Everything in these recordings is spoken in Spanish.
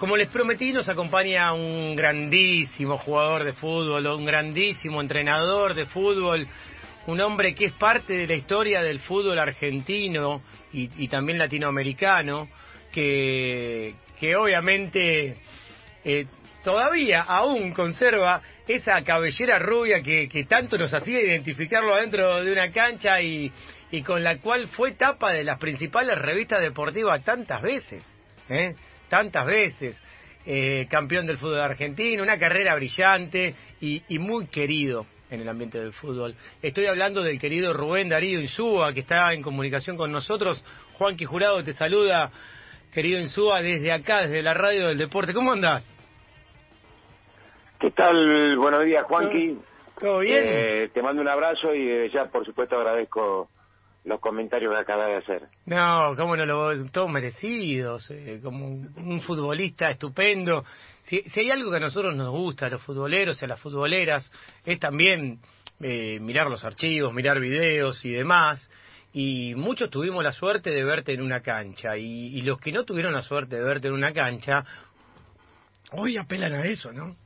Como les prometí, nos acompaña un grandísimo jugador de fútbol, un grandísimo entrenador de fútbol, un hombre que es parte de la historia del fútbol argentino y, también latinoamericano, que, que obviamente eh, todavía aún conserva esa cabellera rubia que, tanto nos hacía identificarlo adentro de una cancha y, y con la cual fue tapa de las principales revistas deportivas tantas veces. ¿eh? Tantas veces, eh, campeón del fútbol argentino, una carrera brillante y, muy querido en el ambiente del fútbol. Estoy hablando del querido Rubén Darío Insúa, que está en comunicación con nosotros. Juan Jurado te saluda, querido Insúa, desde acá, desde la radio del deporte. ¿Cómo andás? ¿Qué tal? Buenos días, Juanqui. ¿Todo bien? Eh, te mando un abrazo y eh, ya, por supuesto, agradezco los comentarios que acaba de hacer. No, cómo no lo todos merecidos, eh, como un, futbolista estupendo. Si, si, hay algo que a nosotros nos gusta, a los futboleros y a las futboleras, es también eh, mirar los archivos, mirar videos y demás. Y muchos tuvimos la suerte de verte en una cancha. Y los que no tuvieron la suerte de verte en una cancha, hoy apelan a eso, ¿no?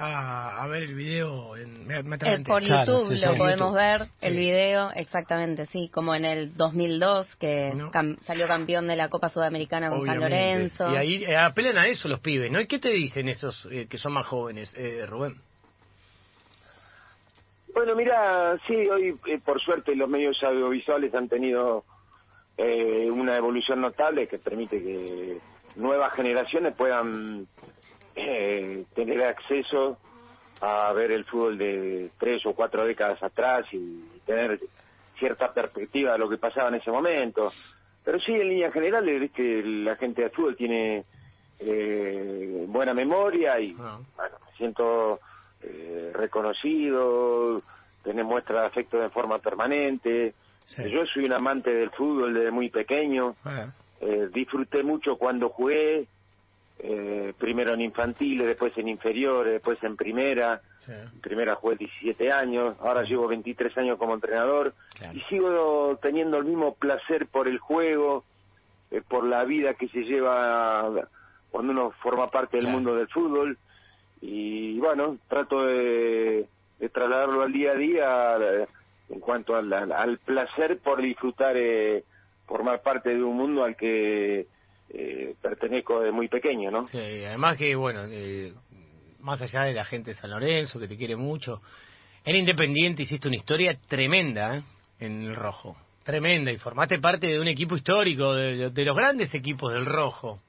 A, ver el video en, eh, por YouTube lo podemos ver el video exactamente sí como en el 2002 que salió campeón de la Copa Sudamericana con San Lorenzo. Y ahí eh, apelan a eso los pibes no y qué te dicen esos eh, que son más jóvenes Rubén bueno mira sí hoy por suerte los medios audiovisuales han tenido una evolución notable que permite que nuevas generaciones puedan eh, tener acceso a ver el fútbol de tres o cuatro décadas atrás y tener cierta perspectiva de lo que pasaba en ese momento. Pero sí, en línea general, que la gente de fútbol tiene eh, buena memoria y ah. bueno, me siento eh, reconocido, tiene muestra de afecto de forma permanente. Yo soy un amante del fútbol desde muy pequeño. Ah. Eh, disfruté mucho cuando jugué, eh, primero en infantiles, después en inferiores, después en primera. En primera jugué 17 años, ahora llevo 23 años como entrenador y sigo teniendo el mismo placer por el juego, eh, por la vida que se lleva cuando uno forma parte del mundo del fútbol. Y bueno, trato de, trasladarlo al día a día eh, en cuanto al, al, placer por disfrutar, eh, formar parte de un mundo al que eh, pertenezco de muy pequeño, ¿no? Sí, además que, bueno, eh, más allá de la gente de San Lorenzo, que te quiere mucho, en Independiente hiciste una historia tremenda ¿eh? en el Rojo, tremenda, y formaste parte de un equipo histórico, de, los grandes equipos del Rojo.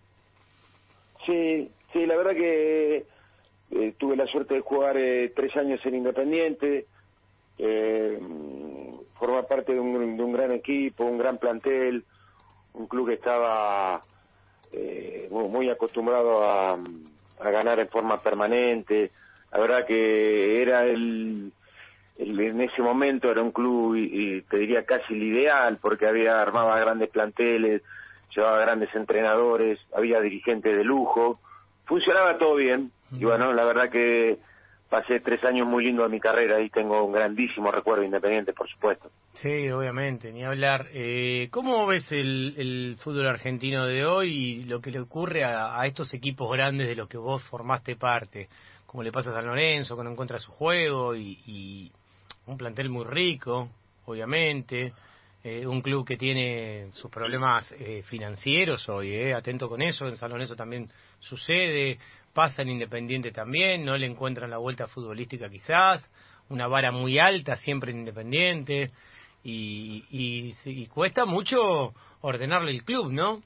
Sí, sí, la verdad que eh, tuve la suerte de jugar tres años en Independiente, formar parte de un, de un gran equipo, un gran plantel, un club que estaba muy acostumbrado a, a, ganar en forma permanente. La verdad que era el, en ese momento era un club y, te diría casi el ideal porque había armaba grandes planteles, llevaba grandes entrenadores, había dirigentes de lujo, funcionaba todo bien. Y bueno, la verdad que pasé tres años muy lindos de mi carrera y tengo un grandísimo recuerdo independiente, por supuesto. Sí, obviamente, ni hablar. Eh, ¿Cómo ves el, fútbol argentino de hoy y lo que le ocurre a, estos equipos grandes de los que vos formaste parte? Como le pasa a San Lorenzo, que no encuentra su juego y, un plantel muy rico, obviamente. Eh, un club que tiene sus problemas eh, financieros hoy, eh, atento con eso, en San Lorenzo también sucede, pasa en Independiente también, no le encuentran la vuelta futbolística quizás, una vara muy alta siempre en Independiente, y, y, cuesta mucho ordenarle el club, ¿no?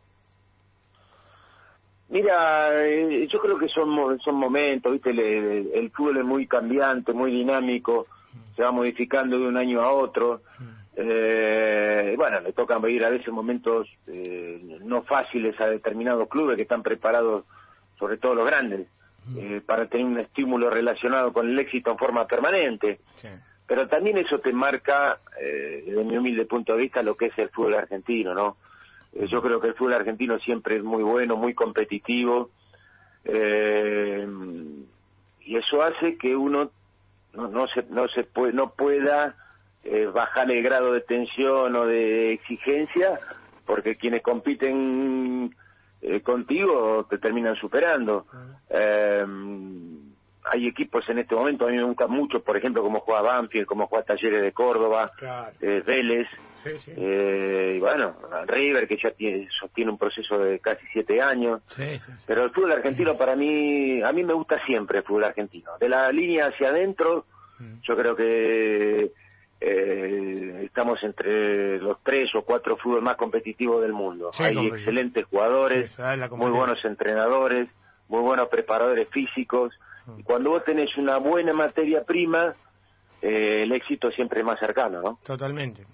Mira, eh, yo creo que son, son momentos, ¿viste? El, fútbol es muy cambiante, muy dinámico, se va modificando de un año a otro. Eh, bueno, le tocan vivir a veces momentos eh, no fáciles a determinados clubes que están preparados sobre todo los grandes, eh, para tener un estímulo relacionado con el éxito en forma permanente. Pero también eso te marca, eh, desde mi humilde punto de vista, lo que es el fútbol argentino, ¿no? Eh, yo creo que el fútbol argentino siempre es muy bueno, muy competitivo, y eso hace que uno no, no se no se puede, no pueda bajar el grado de tensión o de exigencia, porque quienes compiten eh, contigo te terminan superando. Eh, hay equipos en este momento, a mí me gustan mucho, por ejemplo, como juega Banfield, como juega Talleres de Córdoba, eh, Vélez, Eh, y bueno, River, que ya tiene, sostiene un proceso de casi siete años. Pero el fútbol argentino para mí, a mí me gusta siempre el fútbol argentino. De la línea hacia adentro, mm. yo creo que eh, estamos entre los tres o cuatro fútbol más competitivos del mundo. Hay excelentes jugadores, muy buenos entrenadores, muy buenos preparadores físicos. Mm. Y cuando vos tenés una buena materia prima, eh, el éxito siempre es más cercano, ¿no? Totalmente.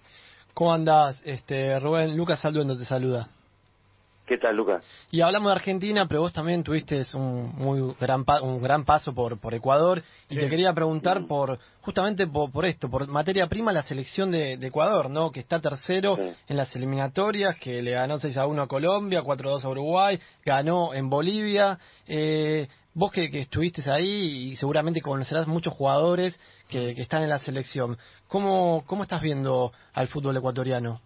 ¿Cómo andás, este, Rubén? Lucas Salduendo te saluda. ¿Qué tal, Lucas? Y hablamos de Argentina, pero vos también tuviste un muy gran un gran paso por por Ecuador y te quería preguntar por justamente por, esto, por materia prima la selección de, Ecuador, ¿no? Que está tercero en las eliminatorias, que le ganó 6 a 1 a Colombia, 4 a 2 a Uruguay, ganó en Bolivia. Eh, vos que, estuviste ahí y seguramente conocerás muchos jugadores que, que están en la selección. ¿Cómo, ¿Cómo estás viendo al fútbol ecuatoriano?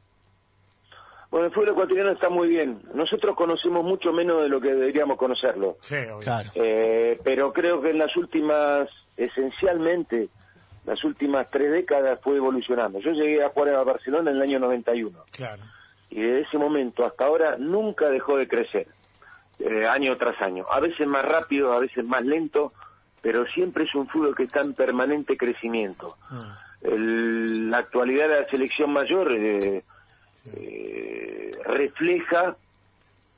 Bueno, el fútbol ecuatoriano está muy bien. Nosotros conocemos mucho menos de lo que deberíamos conocerlo. Sí, claro. Eh, pero creo que en las últimas, esencialmente, las últimas tres décadas fue evolucionando. Yo llegué a jugar a Barcelona en el año 91. Claro. Y desde ese momento hasta ahora nunca dejó de crecer, eh, año tras año. A veces más rápido, a veces más lento, pero siempre es un fútbol que está en permanente crecimiento. Ah. la actualidad de la selección mayor... Eh, eh, refleja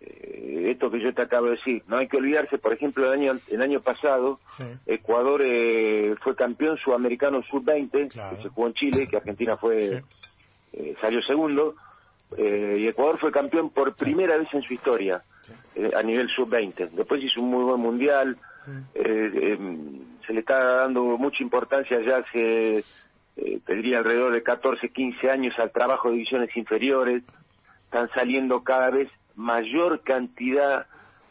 eh, esto que yo te acabo de decir. No hay que olvidarse, por ejemplo, el año, el año pasado, Ecuador eh, fue campeón sudamericano sub-20, que se jugó en Chile, que Argentina fue salió segundo, y Ecuador fue campeón por primera vez en su historia a nivel sub-20. Después hizo un muy buen mundial, se le está dando mucha importancia ya hace eh, tendría alrededor de 14, 15 años al trabajo de divisiones inferiores, están saliendo cada vez mayor cantidad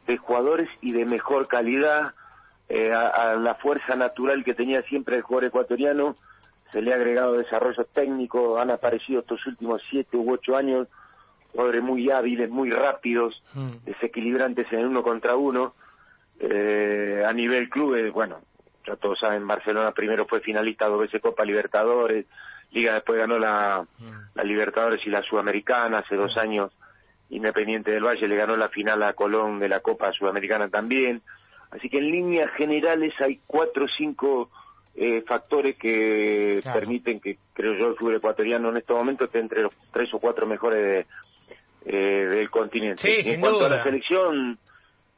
de jugadores y de mejor calidad. Eh, a, la fuerza natural que tenía siempre el jugador ecuatoriano, se le ha agregado desarrollo técnico, han aparecido estos últimos siete u ocho años jugadores muy hábiles, muy rápidos, mm. desequilibrantes en el uno contra uno, eh, a nivel club, bueno, ya todos saben, Barcelona primero fue finalista dos veces Copa Libertadores, Liga después ganó la, mm. la Libertadores y la Sudamericana hace dos años, Independiente del Valle le ganó la final a Colón de la Copa Sudamericana también, así que en líneas generales hay cuatro o cinco eh, factores que permiten que, creo yo, el fútbol ecuatoriano en este momento esté entre los tres o cuatro mejores eh, del continente. en cuanto a la selección,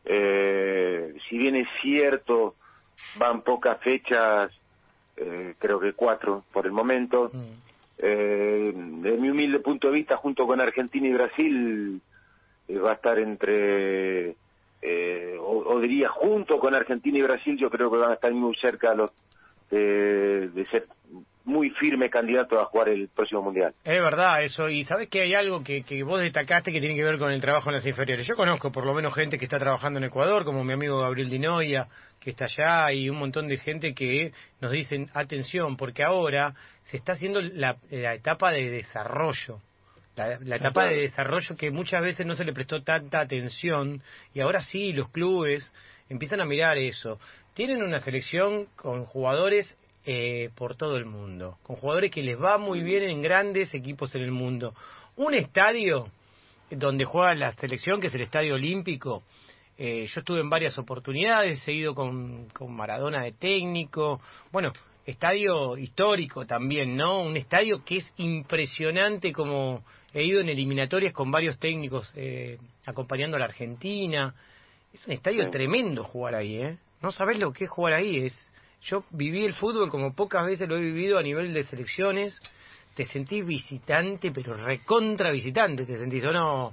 eh, si bien es cierto, van pocas fechas, eh, creo que cuatro por el momento. Mm. Eh, de mi humilde punto de vista, junto con Argentina y Brasil, eh, va a estar entre, o, diría junto con Argentina y Brasil, yo creo que van a estar muy cerca los, de ser muy firme candidato a jugar el próximo mundial. Es verdad eso, y sabes que hay algo que, que vos destacaste que tiene que ver con el trabajo en las inferiores. Yo conozco por lo menos gente que está trabajando en Ecuador, como mi amigo Gabriel Dinoya, que está allá, y un montón de gente que nos dicen, atención, porque ahora se está haciendo la, etapa de desarrollo. La, la, etapa de desarrollo que muchas veces no se le prestó tanta atención y ahora sí los clubes empiezan a mirar eso. Tienen una selección con jugadores eh, por todo el mundo, con jugadores que les va muy bien en grandes equipos en el mundo. Un estadio donde juega la selección, que es el Estadio Olímpico, eh, yo estuve en varias oportunidades, he ido con, con Maradona de técnico, bueno, estadio histórico también, ¿no? Un estadio que es impresionante como he ido en eliminatorias con varios técnicos eh, acompañando a la Argentina. Es un estadio tremendo jugar ahí, ¿eh? No sabés lo que es jugar ahí, es yo viví el fútbol como pocas veces lo he vivido a nivel de selecciones. Te sentís visitante, pero recontra visitante, ¿te sentís o no,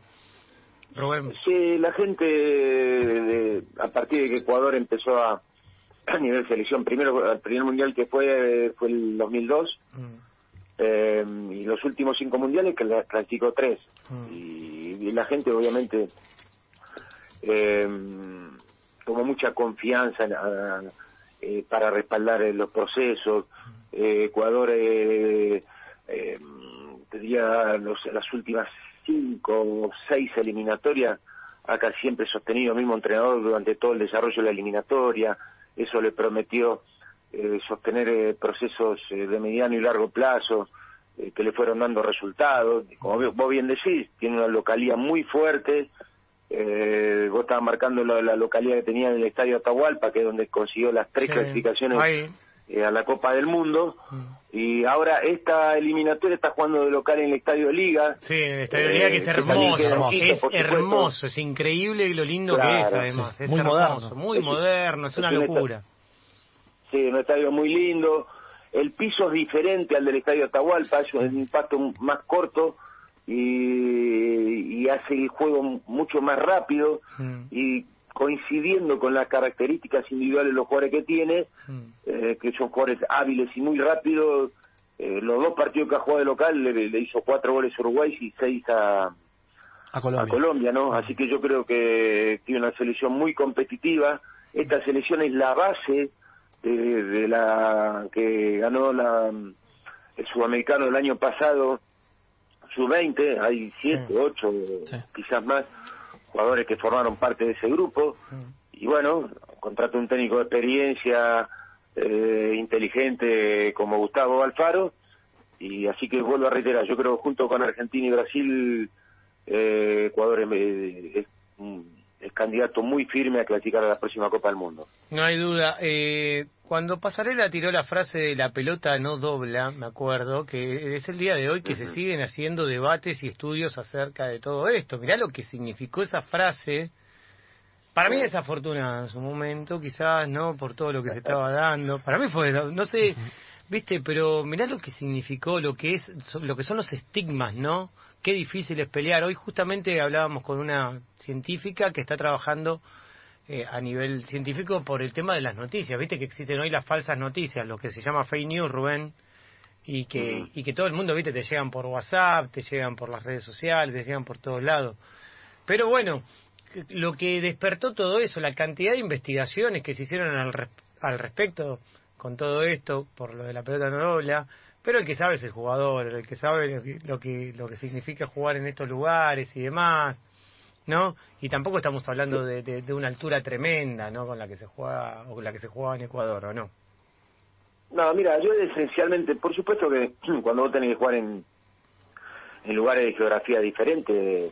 Rubén? Sí, la gente, a partir de que Ecuador empezó a, a nivel selección, primero el primer mundial que fue fue el 2002, mm. eh, y los últimos cinco mundiales que la clasificó tres. Mm. Y, la gente, obviamente, eh, tomó mucha confianza en, eh, para respaldar eh, los procesos. Eh, Ecuador, eh, diría, las últimas cinco o seis eliminatorias acá siempre sostenido el mismo entrenador durante todo el desarrollo de la eliminatoria, eso le prometió eh, sostener eh, procesos eh, de mediano y largo plazo que le fueron dando resultados. Como vos bien decís, tiene una localidad muy fuerte. vos estabas marcando la, localidad que tenía en el estadio Atahualpa, que es donde consiguió las tres clasificaciones a la Copa del Mundo. Mm. Y ahora esta eliminatoria está jugando de local en el Estadio Liga. Sí, en el Estadio Liga que es hermoso, es hermoso, es increíble lo lindo que es además. Es muy moderno. Muy moderno, es una locura. Sí, un estadio muy lindo. El piso es diferente al del estadio Atahualpa, es un impacto más corto y, hace el juego mucho más rápido mm. y coincidiendo con las características individuales de los jugadores que tiene, mm. eh, que son jugadores hábiles y muy rápidos. Eh, los dos partidos que ha jugado de local le, hizo cuatro goles a Uruguay y seis a, a Colombia. ¿no? Mm. Así que yo creo que tiene una selección muy competitiva. Esta selección es la base de, la que ganó la, el sudamericano del año pasado, su 20, hay 7, 8, quizás más jugadores que formaron parte de ese grupo. Y bueno, contrato un técnico de experiencia, eh, inteligente como Gustavo Alfaro. Y así que vuelvo a reiterar, yo creo junto con Argentina y Brasil, eh, Ecuador es, es candidato muy firme a clasificar a la próxima Copa del Mundo. No hay duda. Eh, cuando Pasarela tiró la frase de la pelota no dobla, me acuerdo, que es el día de hoy que se siguen haciendo debates y estudios acerca de todo esto. Mirá lo que significó esa frase. Para mí desafortunada en su momento, quizás, ¿no? Por todo lo que se estaba dando. Para mí fue, no sé, viste, pero mirá lo que significó, lo que es, lo que son los estigmas, ¿no? Qué difícil es pelear. Hoy justamente hablábamos con una científica que está trabajando eh, a nivel científico por el tema de las noticias. Viste que existen hoy las falsas noticias, lo que se llama fake news, Rubén, y que, y que todo el mundo, viste, te llegan por WhatsApp, te llegan por las redes sociales, te llegan por todos lados. Pero bueno, lo que despertó todo eso, la cantidad de investigaciones que se hicieron al, al respecto con todo esto, por lo de la pelota no dobla, pero el que sabe es el jugador, el que sabe lo que, lo que significa jugar en estos lugares y demás. ¿no? Y tampoco estamos hablando de, de, una altura tremenda, ¿no? Con la que se juega o con la que se juega en Ecuador, ¿o no? No, mira, yo esencialmente, por supuesto que cuando vos tenés que jugar en, en lugares de geografía diferente,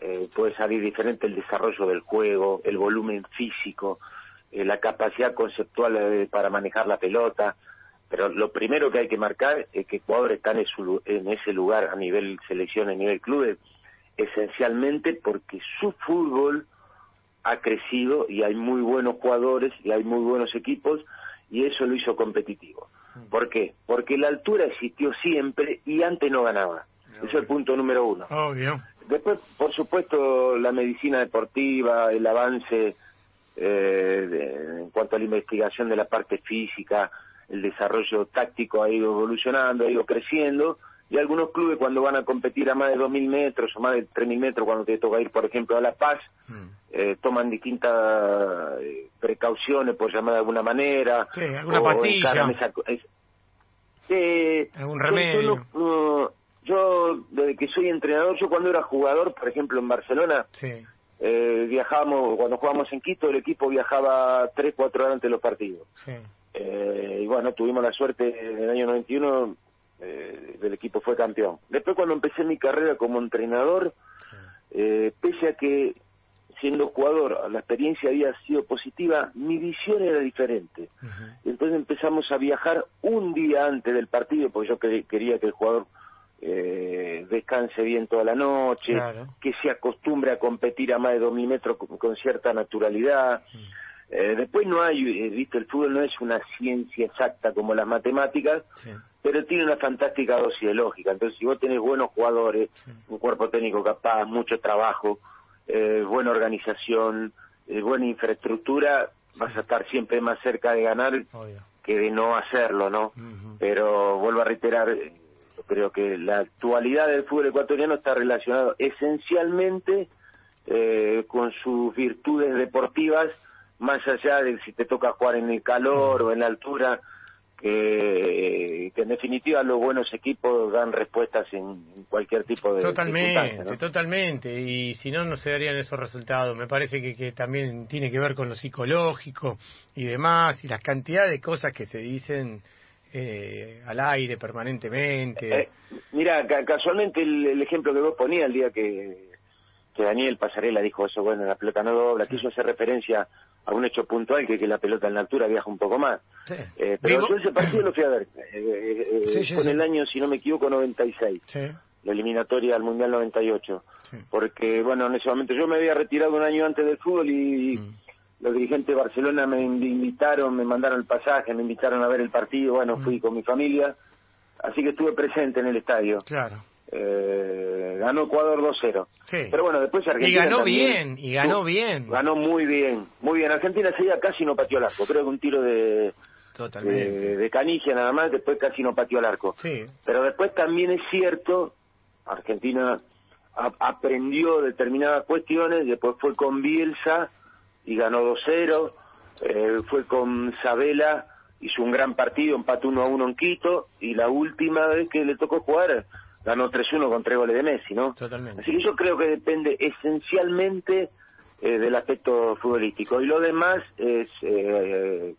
eh, puede salir diferente el desarrollo del juego, el volumen físico, eh, la capacidad conceptual eh, para manejar la pelota, pero lo primero que hay que marcar es que Ecuador está en, en ese lugar a nivel selección, a nivel clubes, esencialmente porque su fútbol ha crecido y hay muy buenos jugadores y hay muy buenos equipos y eso lo hizo competitivo. Mm. ¿Por qué? Porque la altura existió siempre y antes no ganaba. Ese es el punto número uno. Después, por supuesto, la medicina deportiva, el avance eh, en cuanto a la investigación de la parte física, el desarrollo táctico ha ido evolucionando, ha ido creciendo y algunos clubes cuando van a competir a más de 2.000 metros o más de 3.000 metros, cuando te toca ir, por ejemplo, a La Paz, mm. eh, toman distintas eh, precauciones, por llamar de alguna manera. Sí, alguna pastilla. Algún remedio. Yo, desde que soy entrenador, yo cuando era jugador, por ejemplo, en Barcelona, eh, viajábamos, cuando jugábamos en Quito, el equipo viajaba 3, 4 horas antes de los partidos. y bueno, tuvimos la suerte en el año 91 eh, del equipo fue campeón. Después cuando empecé mi carrera como entrenador, eh, pese a que siendo jugador la experiencia había sido positiva, mi visión era diferente. Entonces empezamos a viajar un día antes del partido, porque yo quería que el jugador eh, descanse bien toda la noche, que se acostumbre a competir a más de dos mil metros con, cierta naturalidad. Eh, después no hay, viste, el fútbol no es una ciencia exacta como las matemáticas, pero tiene una fantástica dosis de lógica. Entonces, si vos tenés buenos jugadores, un cuerpo técnico capaz, mucho trabajo, eh, buena organización, eh, buena infraestructura, vas a estar siempre más cerca de ganar que de no hacerlo, ¿no? Pero vuelvo a reiterar, eh, creo que la actualidad del fútbol ecuatoriano está relacionado esencialmente con sus virtudes deportivas, más allá de si te toca jugar en el calor o en la altura que, en definitiva los buenos equipos dan respuestas en, cualquier tipo de totalmente totalmente. Y si no no se darían esos resultados. Me parece que, que también tiene que ver con lo psicológico y demás y las cantidades de cosas que se dicen eh, al aire permanentemente eh, mira casualmente el, ejemplo que vos ponías el día que que Daniel Pasarela dijo eso bueno la pelota no dobla quiso hacer referencia a un hecho puntual que que la pelota en la altura viaja un poco más. Eh, pero yo ese partido lo fui a ver. Eh, eh, eh con el año, si no me equivoco, 96. La eliminatoria al Mundial 98. Porque, bueno, en ese momento yo me había retirado un año antes del fútbol y mm. Los dirigentes de Barcelona me invitaron, me mandaron el pasaje, me invitaron a ver el partido. Bueno, fui mm. con mi familia. Así que estuve presente en el estadio. Claro. Eh, ganó Ecuador 2-0. Pero bueno, después Argentina. Y ganó bien, y ganó bien. Ganó muy bien, muy bien. Argentina seguía casi no pateó el arco. Creo que un tiro de. De, de Canigia nada más, después casi no pateó el arco. Sí. Pero después también es cierto, Argentina aprendió determinadas cuestiones, después fue con Bielsa y ganó 2-0, eh, fue con Sabela, hizo un gran partido, empató 1-1 en Quito, y la última vez que le tocó jugar ganó 3-1 con tres goles de Messi, ¿no? Totalmente. Así que yo creo que depende esencialmente eh, del aspecto futbolístico y lo demás es, eh,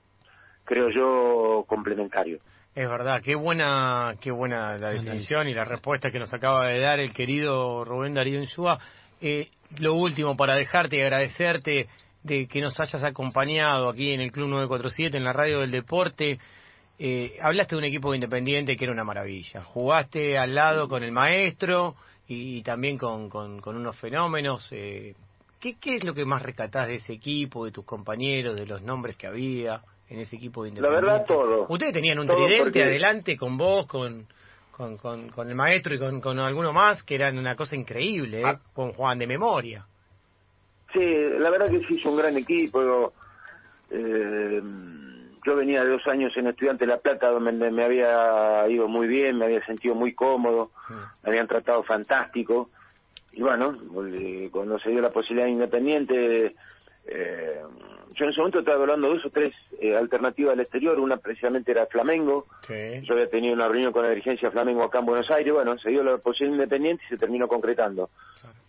creo yo, complementario. Es verdad, qué buena, qué buena la definición y la respuesta que nos acaba de dar el querido Rubén Darío Insúa. Eh, lo último, para dejarte y agradecerte de que nos hayas acompañado aquí en el Club 947, en la Radio del Deporte. Eh, hablaste de un equipo independiente que era una maravilla. Jugaste al lado con el maestro y, también con, con, unos fenómenos. Eh, ¿qué, ¿Qué es lo que más rescatás de ese equipo, de tus compañeros, de los nombres que había en ese equipo de Independiente? La verdad, todo. Ustedes tenían un tridente adelante con vos, con, con, con, el maestro y con, con alguno más, que eran una cosa increíble, ¿eh? Ah. con Juan de memoria. Sí, la verdad que sí, es un gran equipo. Eh, yo venía de dos años en Estudiante de La Plata, donde me había ido muy bien, me había sentido muy cómodo, me habían tratado fantástico. Y bueno, cuando se dio la posibilidad de Independiente, eh, yo en ese momento estaba hablando de dos o tres eh, alternativas al exterior, una precisamente era Flamengo, yo había tenido una reunión con la dirigencia Flamengo acá en Buenos Aires, bueno, se dio la posibilidad Independiente y se terminó concretando.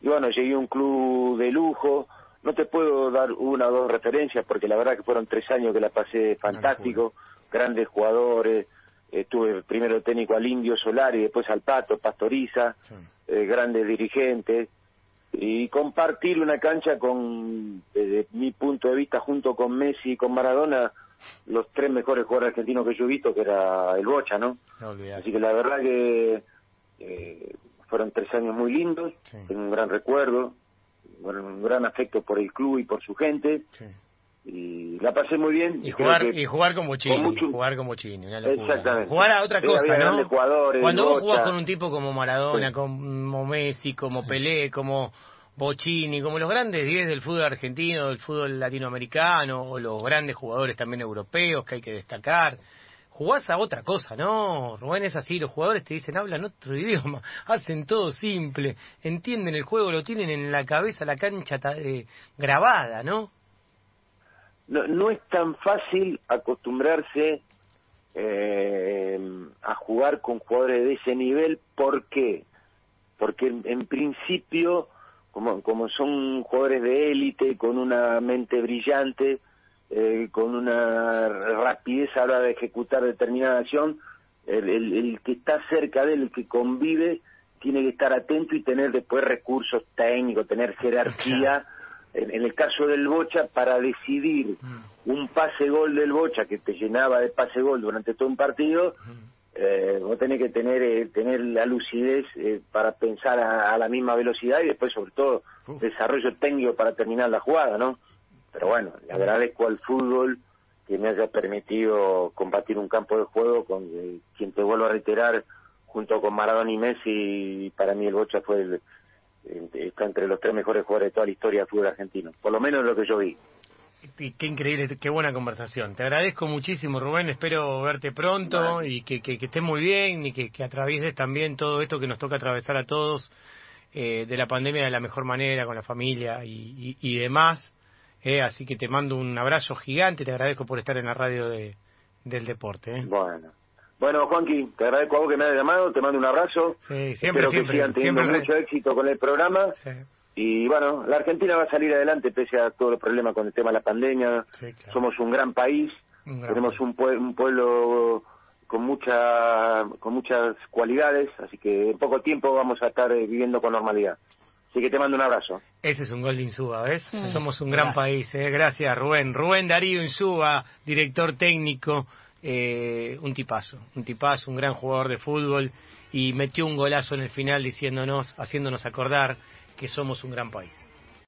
Y bueno, llegué a un club de lujo, no te puedo dar una o dos referencias porque la verdad que fueron tres años que la pasé fantástico, grandes jugadores, estuve primero técnico al Indio Solar y después al Pato, Pastoriza, eh, grandes dirigentes, y compartir una cancha con, desde mi punto de vista, junto con Messi y con Maradona, los tres mejores jugadores argentinos que yo he visto, que era el Bocha, ¿no? Así que la verdad que eh, fueron tres años muy lindos, tengo un gran recuerdo, un gran afecto por el club y por su gente. Y la pasé muy bien. Y jugar, y jugar como. Jugar como chino. Exactamente. Jugar a otra cosa, ¿no? Cuando vos jugás con un tipo como Maradona, como Messi, como Pelé, como Bocini, como los grandes 10 del fútbol argentino, del fútbol latinoamericano, o los grandes jugadores también europeos que hay que destacar jugás a otra cosa, ¿no? Rubén es así, los jugadores te dicen, hablan otro idioma, hacen todo simple, entienden el juego, lo tienen en la cabeza, la cancha eh, grabada, ¿no? ¿no? No es tan fácil acostumbrarse eh, a jugar con jugadores de ese nivel, ¿por qué? Porque en, principio, como, como son jugadores de élite, con una mente brillante, eh, con una rapidez a la hora de ejecutar determinada acción, el, el, que está cerca de él, el que convive, tiene que estar atento y tener después recursos técnicos, tener jerarquía. En, el caso del Bocha, para decidir mm. un pase-gol del Bocha que te llenaba de pase-gol durante todo un partido, eh, vos tenés que tener eh, tener la lucidez eh, para pensar a, la misma velocidad y después, sobre todo, desarrollo técnico para terminar la jugada, ¿no? Pero bueno, le agradezco al fútbol que me haya permitido combatir un campo de juego con eh, quien te vuelvo a reiterar, junto con Maradona y Messi, para mí el Bocha fue el, está entre los tres mejores jugadores de toda la historia del fútbol argentino, por lo menos lo que yo vi. Qué increíble, qué buena conversación. Te agradezco muchísimo, Rubén. Espero verte pronto y que, que, estés muy bien y que, que atravieses también todo esto que nos toca atravesar a todos eh, de la pandemia de la mejor manera, con la familia y, y demás. Eh, así que te mando un abrazo gigante, te agradezco por estar en la radio de, del deporte. ¿eh? Bueno. Bueno, Juanqui, te agradezco a vos que me hayas llamado, te mando un abrazo. Sí, siempre, Espero que sigan teniendo mucho éxito con el programa. Y bueno, la Argentina va a salir adelante pese a todos los problemas con el tema de la pandemia. Somos un gran país, tenemos un, un pueblo con mucha con muchas cualidades, así que en poco tiempo vamos a estar eh, viviendo con normalidad. Así que te mando un abrazo. Ese es un gol de Insúa, ¿ves? Somos un gran país, ¿eh? Gracias, Rubén. Rubén Darío Insúa, director técnico, eh, un tipazo, un tipazo, un gran jugador de fútbol y metió un golazo en el final diciéndonos, haciéndonos acordar que somos un gran país.